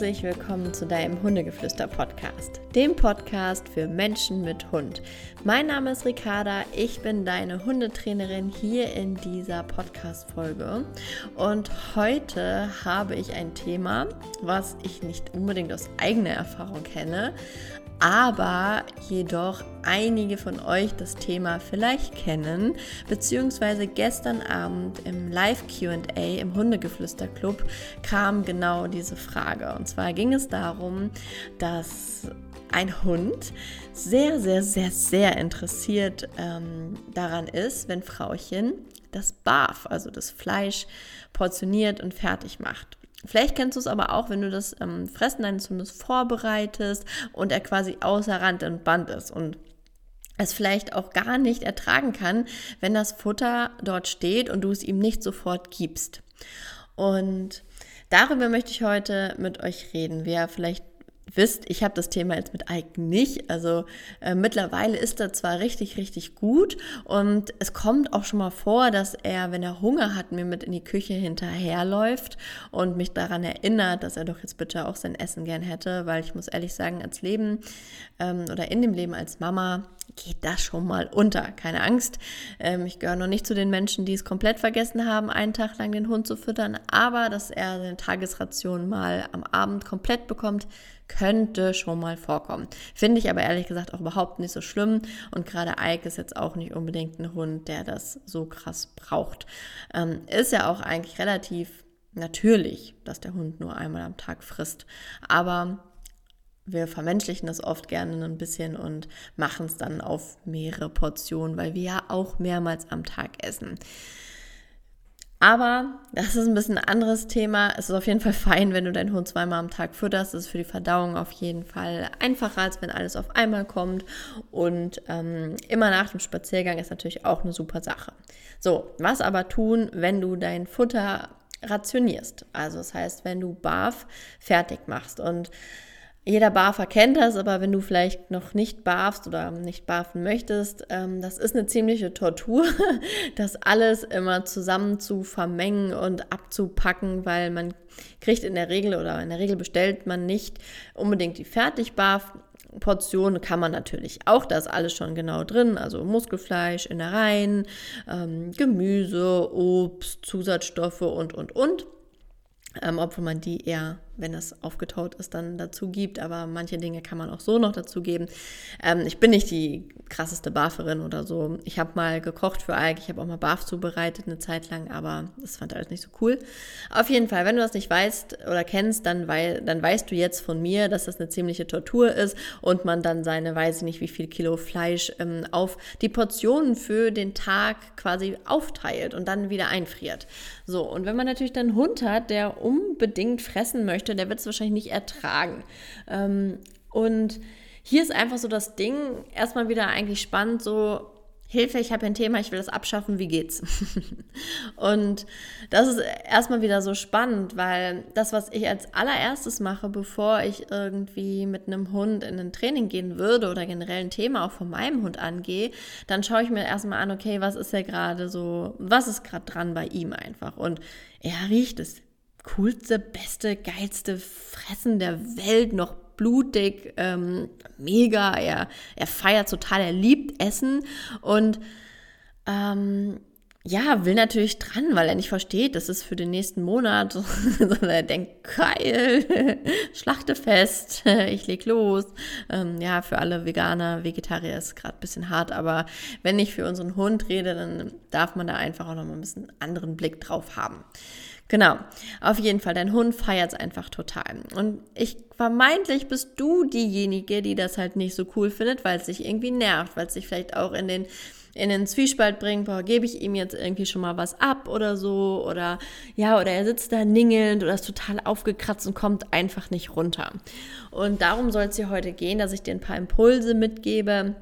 herzlich willkommen zu deinem Hundegeflüster-Podcast, dem Podcast für Menschen mit Hund. Mein Name ist Ricarda, ich bin deine Hundetrainerin hier in dieser Podcast-Folge und heute habe ich ein Thema, was ich nicht unbedingt aus eigener Erfahrung kenne, aber jedoch einige von euch das Thema vielleicht kennen, beziehungsweise gestern Abend im Live-QA im Hundegeflüster-Club kam genau diese Frage. Und zwar ging es darum, dass ein Hund sehr, sehr, sehr, sehr interessiert ähm, daran ist, wenn Frauchen das Barf, also das Fleisch, portioniert und fertig macht. Vielleicht kennst du es aber auch, wenn du das ähm, Fressen deines Hundes vorbereitest und er quasi außer Rand und Band ist und es vielleicht auch gar nicht ertragen kann, wenn das Futter dort steht und du es ihm nicht sofort gibst. Und darüber möchte ich heute mit euch reden. Wer vielleicht wisst, ich habe das Thema jetzt mit Ike nicht. Also äh, mittlerweile ist er zwar richtig, richtig gut und es kommt auch schon mal vor, dass er, wenn er Hunger hat, mir mit in die Küche hinterherläuft und mich daran erinnert, dass er doch jetzt bitte auch sein Essen gern hätte, weil ich muss ehrlich sagen, als Leben ähm, oder in dem Leben als Mama geht das schon mal unter. Keine Angst. Ähm, ich gehöre noch nicht zu den Menschen, die es komplett vergessen haben, einen Tag lang den Hund zu füttern, aber dass er seine Tagesration mal am Abend komplett bekommt, könnte schon mal vorkommen. Finde ich aber ehrlich gesagt auch überhaupt nicht so schlimm. Und gerade Ike ist jetzt auch nicht unbedingt ein Hund, der das so krass braucht. Ähm, ist ja auch eigentlich relativ natürlich, dass der Hund nur einmal am Tag frisst. Aber wir vermenschlichen das oft gerne ein bisschen und machen es dann auf mehrere Portionen, weil wir ja auch mehrmals am Tag essen. Aber das ist ein bisschen ein anderes Thema. Es ist auf jeden Fall fein, wenn du deinen Hund zweimal am Tag fütterst. Das ist für die Verdauung auf jeden Fall einfacher, als wenn alles auf einmal kommt. Und ähm, immer nach dem Spaziergang ist natürlich auch eine super Sache. So, was aber tun, wenn du dein Futter rationierst? Also das heißt, wenn du BAF fertig machst und jeder Barfer kennt das, aber wenn du vielleicht noch nicht barfst oder nicht barfen möchtest, ähm, das ist eine ziemliche Tortur, das alles immer zusammen zu vermengen und abzupacken, weil man kriegt in der Regel oder in der Regel bestellt man nicht unbedingt die Fertigbarf. Portion kann man natürlich auch, da ist alles schon genau drin, also Muskelfleisch, Innereien, ähm, Gemüse, Obst, Zusatzstoffe und, und, und. Ähm, obwohl man die eher wenn es aufgetaut ist, dann dazu gibt. Aber manche Dinge kann man auch so noch dazu geben. Ähm, ich bin nicht die krasseste Barferin oder so. Ich habe mal gekocht für Alk, ich habe auch mal Barf zubereitet eine Zeit lang, aber das fand alles nicht so cool. Auf jeden Fall, wenn du das nicht weißt oder kennst, dann, wei dann weißt du jetzt von mir, dass das eine ziemliche Tortur ist und man dann seine, weiß ich nicht, wie viel Kilo Fleisch ähm, auf die Portionen für den Tag quasi aufteilt und dann wieder einfriert. So, und wenn man natürlich dann einen Hund hat, der unbedingt fressen möchte, möchte, der wird es wahrscheinlich nicht ertragen. Ähm, und hier ist einfach so das Ding, erstmal wieder eigentlich spannend, so Hilfe, ich habe ein Thema, ich will das abschaffen, wie geht's? und das ist erstmal wieder so spannend, weil das, was ich als allererstes mache, bevor ich irgendwie mit einem Hund in ein Training gehen würde oder generell ein Thema auch von meinem Hund angehe, dann schaue ich mir erstmal an, okay, was ist ja gerade so, was ist gerade dran bei ihm einfach? Und er riecht es coolste, beste, geilste Fressen der Welt, noch blutig, ähm, mega. Er, er feiert total, er liebt Essen und ähm, ja, will natürlich dran, weil er nicht versteht, das ist für den nächsten Monat, sondern er denkt, geil, Schlachtefest, ich leg los. Ähm, ja, für alle Veganer, Vegetarier ist gerade ein bisschen hart, aber wenn ich für unseren Hund rede, dann darf man da einfach auch noch mal ein bisschen anderen Blick drauf haben. Genau, auf jeden Fall, dein Hund feiert es einfach total. Und ich vermeintlich bist du diejenige, die das halt nicht so cool findet, weil es sich irgendwie nervt, weil es sich vielleicht auch in den in den Zwiespalt bringt, boah, gebe ich ihm jetzt irgendwie schon mal was ab oder so oder ja, oder er sitzt da ningelnd oder ist total aufgekratzt und kommt einfach nicht runter. Und darum soll es hier heute gehen, dass ich dir ein paar Impulse mitgebe,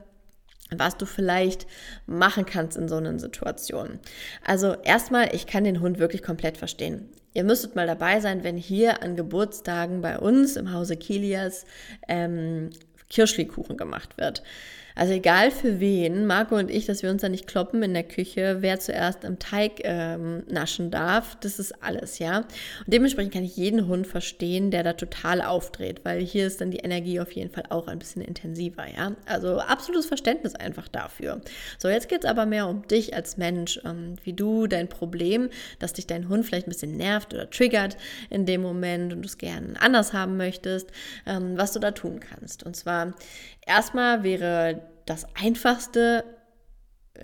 was du vielleicht machen kannst in so einer Situation. Also erstmal, ich kann den Hund wirklich komplett verstehen. Ihr müsstet mal dabei sein, wenn hier an Geburtstagen bei uns im Hause Kilias ähm, Kirschlikuchen gemacht wird. Also egal für wen, Marco und ich, dass wir uns da nicht kloppen in der Küche, wer zuerst im Teig ähm, naschen darf, das ist alles, ja. Und dementsprechend kann ich jeden Hund verstehen, der da total aufdreht, weil hier ist dann die Energie auf jeden Fall auch ein bisschen intensiver, ja. Also absolutes Verständnis einfach dafür. So, jetzt geht es aber mehr um dich als Mensch, ähm, wie du dein Problem, dass dich dein Hund vielleicht ein bisschen nervt oder triggert in dem Moment und du es gerne anders haben möchtest, ähm, was du da tun kannst. Und zwar erstmal wäre das Einfachste,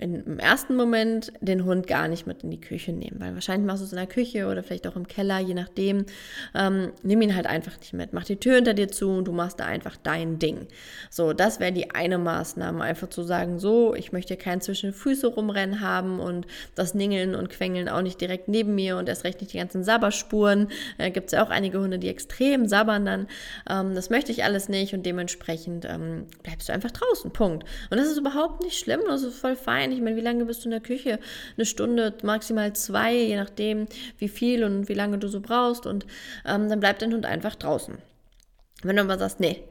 im ersten Moment den Hund gar nicht mit in die Küche nehmen, weil wahrscheinlich machst du es in der Küche oder vielleicht auch im Keller, je nachdem. Ähm, nimm ihn halt einfach nicht mit. Mach die Tür hinter dir zu und du machst da einfach dein Ding. So, das wäre die eine Maßnahme, einfach zu sagen, so, ich möchte keinen zwischen den rumrennen haben und das Ningeln und Quengeln auch nicht direkt neben mir und erst recht nicht die ganzen Sabberspuren. Äh, Gibt es ja auch einige Hunde, die extrem sabbern dann. Ähm, das möchte ich alles nicht und dementsprechend ähm, bleibst du einfach draußen. Punkt. Und das ist überhaupt nicht schlimm, das ist voll fein rein. Ich meine, wie lange bist du in der Küche? Eine Stunde, maximal zwei, je nachdem, wie viel und wie lange du so brauchst. Und ähm, dann bleibt dein Hund einfach draußen. Wenn du aber sagst, nee,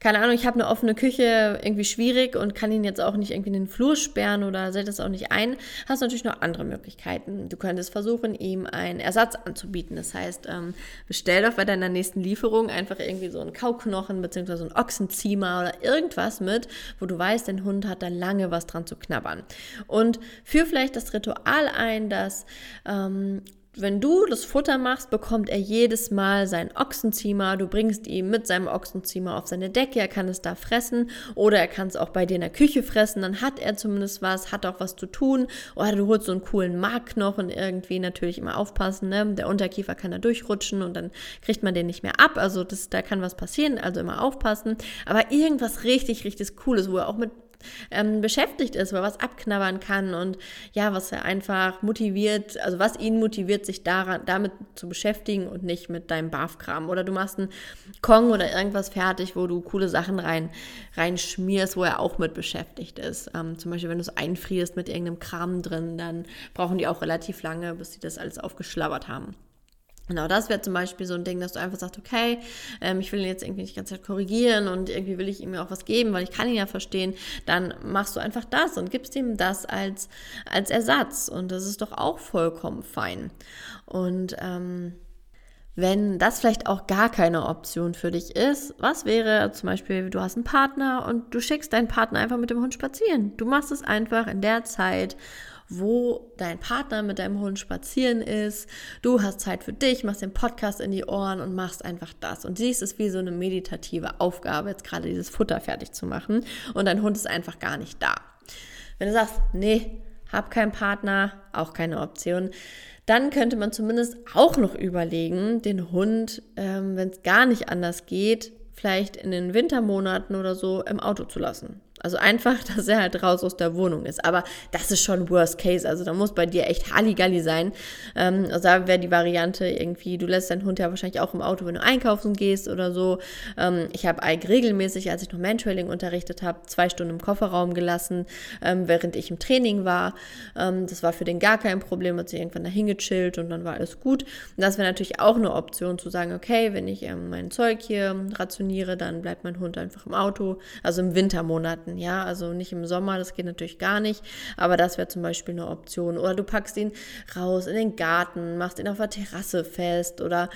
keine Ahnung, ich habe eine offene Küche, irgendwie schwierig und kann ihn jetzt auch nicht irgendwie in den Flur sperren oder setzt das auch nicht ein, hast du natürlich noch andere Möglichkeiten. Du könntest versuchen, ihm einen Ersatz anzubieten. Das heißt, ähm, bestell doch bei deiner nächsten Lieferung einfach irgendwie so einen Kauknochen bzw. einen Ochsenziemer oder irgendwas mit, wo du weißt, dein Hund hat da lange was dran zu knabbern. Und führ vielleicht das Ritual ein, dass ähm, wenn du das Futter machst, bekommt er jedes Mal seinen Ochsenziemer. Du bringst ihn mit seinem Ochsenziemer auf seine Decke. Er kann es da fressen oder er kann es auch bei dir in der Küche fressen. Dann hat er zumindest was, hat auch was zu tun. Oder du holst so einen coolen Markknochen irgendwie. Natürlich immer aufpassen. Ne? Der Unterkiefer kann da durchrutschen und dann kriegt man den nicht mehr ab. Also das, da kann was passieren. Also immer aufpassen. Aber irgendwas richtig, richtig Cooles, wo er auch mit ähm, beschäftigt ist, er was abknabbern kann und ja, was er einfach motiviert, also was ihn motiviert, sich daran, damit zu beschäftigen und nicht mit deinem Barfkram. Oder du machst einen Kong oder irgendwas fertig, wo du coole Sachen rein, reinschmierst, wo er auch mit beschäftigt ist. Ähm, zum Beispiel, wenn du es einfrierst mit irgendeinem Kram drin, dann brauchen die auch relativ lange, bis sie das alles aufgeschlabbert haben. Genau, das wäre zum Beispiel so ein Ding, dass du einfach sagst, okay, ähm, ich will ihn jetzt irgendwie nicht Zeit korrigieren und irgendwie will ich ihm auch was geben, weil ich kann ihn ja verstehen. Dann machst du einfach das und gibst ihm das als, als Ersatz. Und das ist doch auch vollkommen fein. Und ähm, wenn das vielleicht auch gar keine Option für dich ist, was wäre zum Beispiel, du hast einen Partner und du schickst deinen Partner einfach mit dem Hund spazieren. Du machst es einfach in der Zeit, wo dein Partner mit deinem Hund spazieren ist. Du hast Zeit für dich, machst den Podcast in die Ohren und machst einfach das. Und siehst es wie so eine meditative Aufgabe, jetzt gerade dieses Futter fertig zu machen. Und dein Hund ist einfach gar nicht da. Wenn du sagst, nee, hab keinen Partner, auch keine Option, dann könnte man zumindest auch noch überlegen, den Hund, ähm, wenn es gar nicht anders geht, vielleicht in den Wintermonaten oder so im Auto zu lassen. Also einfach, dass er halt raus aus der Wohnung ist. Aber das ist schon Worst Case. Also da muss bei dir echt Halligalli sein. Ähm, also da wäre die Variante irgendwie, du lässt deinen Hund ja wahrscheinlich auch im Auto, wenn du einkaufen gehst oder so. Ähm, ich habe Ike regelmäßig, als ich noch Mantrailing unterrichtet habe, zwei Stunden im Kofferraum gelassen, ähm, während ich im Training war. Ähm, das war für den gar kein Problem, hat sich irgendwann dahin gechillt und dann war alles gut. Und das wäre natürlich auch eine Option zu sagen, okay, wenn ich ähm, mein Zeug hier rationiere, dann bleibt mein Hund einfach im Auto. Also im Wintermonaten Monaten, ja, also nicht im Sommer, das geht natürlich gar nicht, aber das wäre zum Beispiel eine Option. Oder du packst ihn raus in den Garten, machst ihn auf der Terrasse fest oder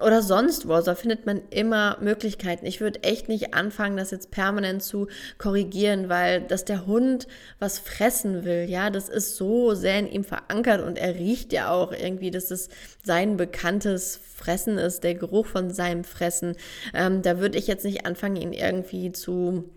oder sonst wo. Da findet man immer Möglichkeiten. Ich würde echt nicht anfangen, das jetzt permanent zu korrigieren, weil dass der Hund was fressen will, ja, das ist so sehr in ihm verankert und er riecht ja auch irgendwie, dass es sein bekanntes Fressen ist, der Geruch von seinem Fressen. Ähm, da würde ich jetzt nicht anfangen, ihn irgendwie zu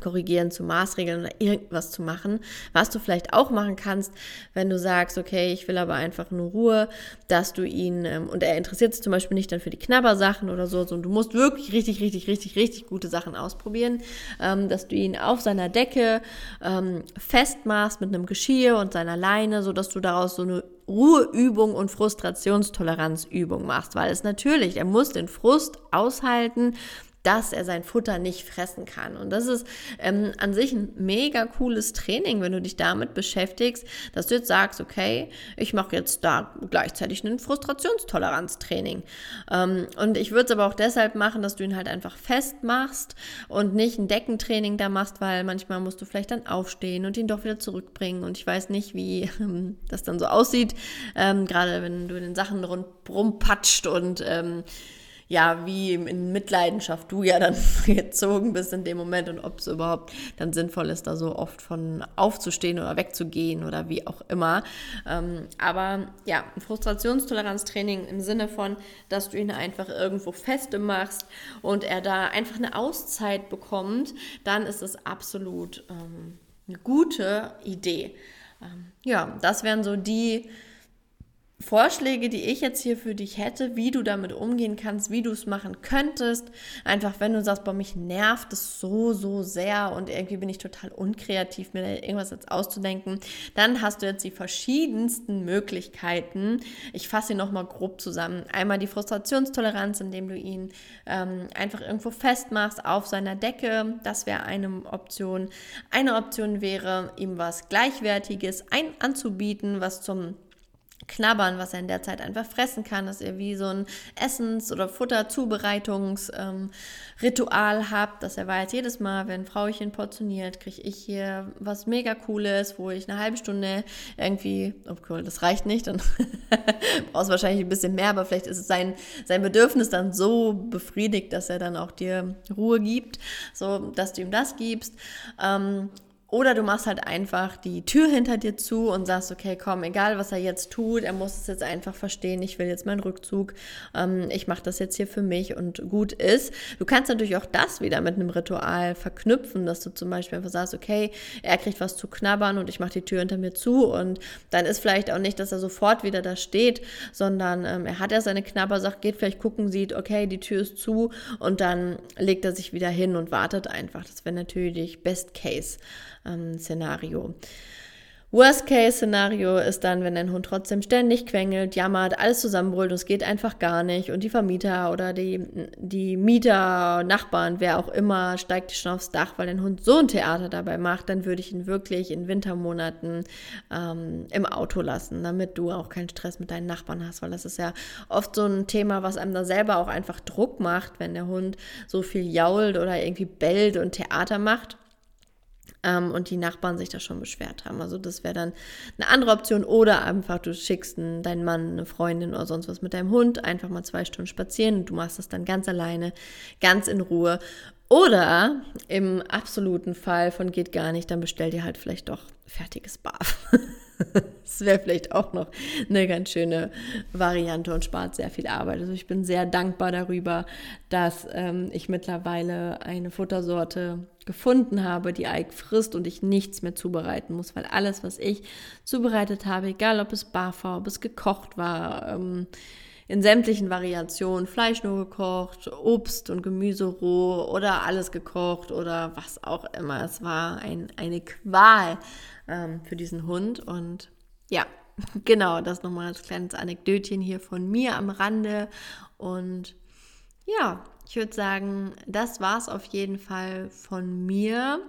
korrigieren, zu Maßregeln oder irgendwas zu machen. Was du vielleicht auch machen kannst, wenn du sagst, okay, ich will aber einfach nur Ruhe, dass du ihn, ähm, und er interessiert sich zum Beispiel nicht dann für die Knabbersachen oder so, sondern du musst wirklich richtig, richtig, richtig, richtig gute Sachen ausprobieren, ähm, dass du ihn auf seiner Decke ähm, festmachst mit einem Geschirr und seiner Leine, sodass du daraus so eine Ruheübung und Frustrationstoleranzübung machst, weil es natürlich, er muss den Frust aushalten, dass er sein Futter nicht fressen kann. Und das ist ähm, an sich ein mega cooles Training, wenn du dich damit beschäftigst, dass du jetzt sagst, okay, ich mache jetzt da gleichzeitig ein Frustrationstoleranztraining. Ähm, und ich würde es aber auch deshalb machen, dass du ihn halt einfach festmachst und nicht ein Deckentraining da machst, weil manchmal musst du vielleicht dann aufstehen und ihn doch wieder zurückbringen. Und ich weiß nicht, wie ähm, das dann so aussieht, ähm, gerade wenn du in den Sachen rund, rumpatscht und ähm, ja, wie in Mitleidenschaft du ja dann gezogen bist in dem Moment und ob es überhaupt dann sinnvoll ist, da so oft von aufzustehen oder wegzugehen oder wie auch immer. Ähm, aber ja, Frustrationstoleranztraining im Sinne von, dass du ihn einfach irgendwo feste machst und er da einfach eine Auszeit bekommt, dann ist es absolut ähm, eine gute Idee. Ähm, ja, das wären so die Vorschläge, die ich jetzt hier für dich hätte, wie du damit umgehen kannst, wie du es machen könntest. Einfach, wenn du sagst, boah, mich nervt es so, so sehr und irgendwie bin ich total unkreativ, mir irgendwas jetzt auszudenken, dann hast du jetzt die verschiedensten Möglichkeiten. Ich fasse sie nochmal grob zusammen. Einmal die Frustrationstoleranz, indem du ihn ähm, einfach irgendwo festmachst auf seiner Decke. Das wäre eine Option. Eine Option wäre, ihm was Gleichwertiges ein anzubieten, was zum knabbern, was er in der Zeit einfach fressen kann, dass ihr wie so ein Essens- oder Futterzubereitungsritual ähm, habt, dass er weiß, jedes Mal, wenn Frauchen portioniert, kriege ich hier was mega cooles, wo ich eine halbe Stunde irgendwie, oh cool, das reicht nicht, dann brauchst wahrscheinlich ein bisschen mehr, aber vielleicht ist es sein, sein Bedürfnis dann so befriedigt, dass er dann auch dir Ruhe gibt, so dass du ihm das gibst. Ähm, oder du machst halt einfach die Tür hinter dir zu und sagst, okay, komm, egal was er jetzt tut, er muss es jetzt einfach verstehen, ich will jetzt meinen Rückzug, ähm, ich mache das jetzt hier für mich und gut ist. Du kannst natürlich auch das wieder mit einem Ritual verknüpfen, dass du zum Beispiel einfach sagst, okay, er kriegt was zu knabbern und ich mache die Tür hinter mir zu und dann ist vielleicht auch nicht, dass er sofort wieder da steht, sondern ähm, er hat ja seine Knabbersache, geht vielleicht gucken, sieht, okay, die Tür ist zu und dann legt er sich wieder hin und wartet einfach. Das wäre natürlich Best Case ähm, Szenario. Worst-Case-Szenario ist dann, wenn dein Hund trotzdem ständig quengelt, jammert, alles zusammenbrüllt und es geht einfach gar nicht und die Vermieter oder die, die Mieter, Nachbarn, wer auch immer, steigt schon aufs Dach, weil dein Hund so ein Theater dabei macht, dann würde ich ihn wirklich in Wintermonaten ähm, im Auto lassen, damit du auch keinen Stress mit deinen Nachbarn hast, weil das ist ja oft so ein Thema, was einem da selber auch einfach Druck macht, wenn der Hund so viel jault oder irgendwie bellt und Theater macht ähm, und die Nachbarn sich da schon beschwert haben. Also das wäre dann eine andere Option. Oder einfach, du schickst einen, deinen Mann, eine Freundin oder sonst was mit deinem Hund, einfach mal zwei Stunden spazieren und du machst das dann ganz alleine, ganz in Ruhe. Oder im absoluten Fall von geht gar nicht, dann bestell dir halt vielleicht doch fertiges Barf. das wäre vielleicht auch noch eine ganz schöne Variante und spart sehr viel Arbeit. Also ich bin sehr dankbar darüber, dass ähm, ich mittlerweile eine Futtersorte gefunden habe, die Ike frisst und ich nichts mehr zubereiten muss, weil alles, was ich zubereitet habe, egal ob es bar war, ob es gekocht war, ähm, in sämtlichen Variationen, Fleisch nur gekocht, Obst und Gemüse roh oder alles gekocht oder was auch immer. Es war ein, eine Qual ähm, für diesen Hund und ja, genau, das nochmal als kleines Anekdötchen hier von mir am Rande und ja, ich würde sagen, das war es auf jeden Fall von mir.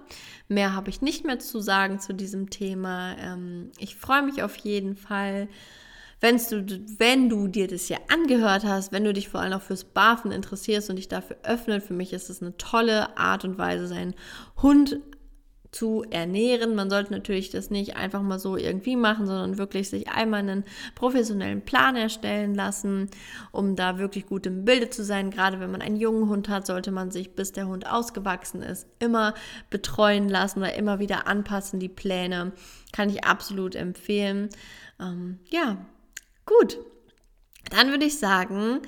Mehr habe ich nicht mehr zu sagen zu diesem Thema. Ähm, ich freue mich auf jeden Fall, du, wenn du dir das hier angehört hast, wenn du dich vor allem auch fürs Barfen interessierst und dich dafür öffnet. Für mich ist es eine tolle Art und Weise, seinen Hund zu ernähren. Man sollte natürlich das nicht einfach mal so irgendwie machen, sondern wirklich sich einmal einen professionellen Plan erstellen lassen, um da wirklich gut im Bilde zu sein. Gerade wenn man einen jungen Hund hat, sollte man sich, bis der Hund ausgewachsen ist, immer betreuen lassen oder immer wieder anpassen, die Pläne. Kann ich absolut empfehlen. Ähm, ja, gut. Dann würde ich sagen,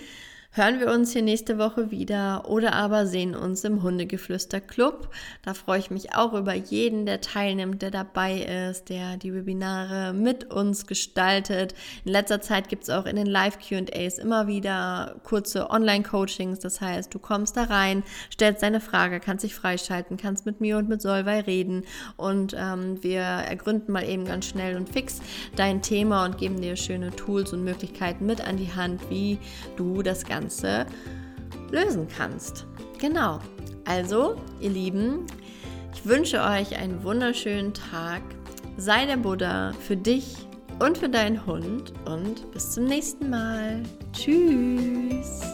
hören wir uns hier nächste Woche wieder oder aber sehen uns im Hundegeflüster Club. Da freue ich mich auch über jeden, der teilnimmt, der dabei ist, der die Webinare mit uns gestaltet. In letzter Zeit gibt es auch in den Live-QAs immer wieder kurze Online-Coachings. Das heißt, du kommst da rein, stellst deine Frage, kannst dich freischalten, kannst mit mir und mit Solvay reden und ähm, wir ergründen mal eben ganz schnell und fix dein Thema und geben dir schöne Tools und Möglichkeiten mit an die Hand, wie du das Ganze Ganze lösen kannst. Genau. Also, ihr Lieben, ich wünsche euch einen wunderschönen Tag. Sei der Buddha für dich und für deinen Hund und bis zum nächsten Mal. Tschüss.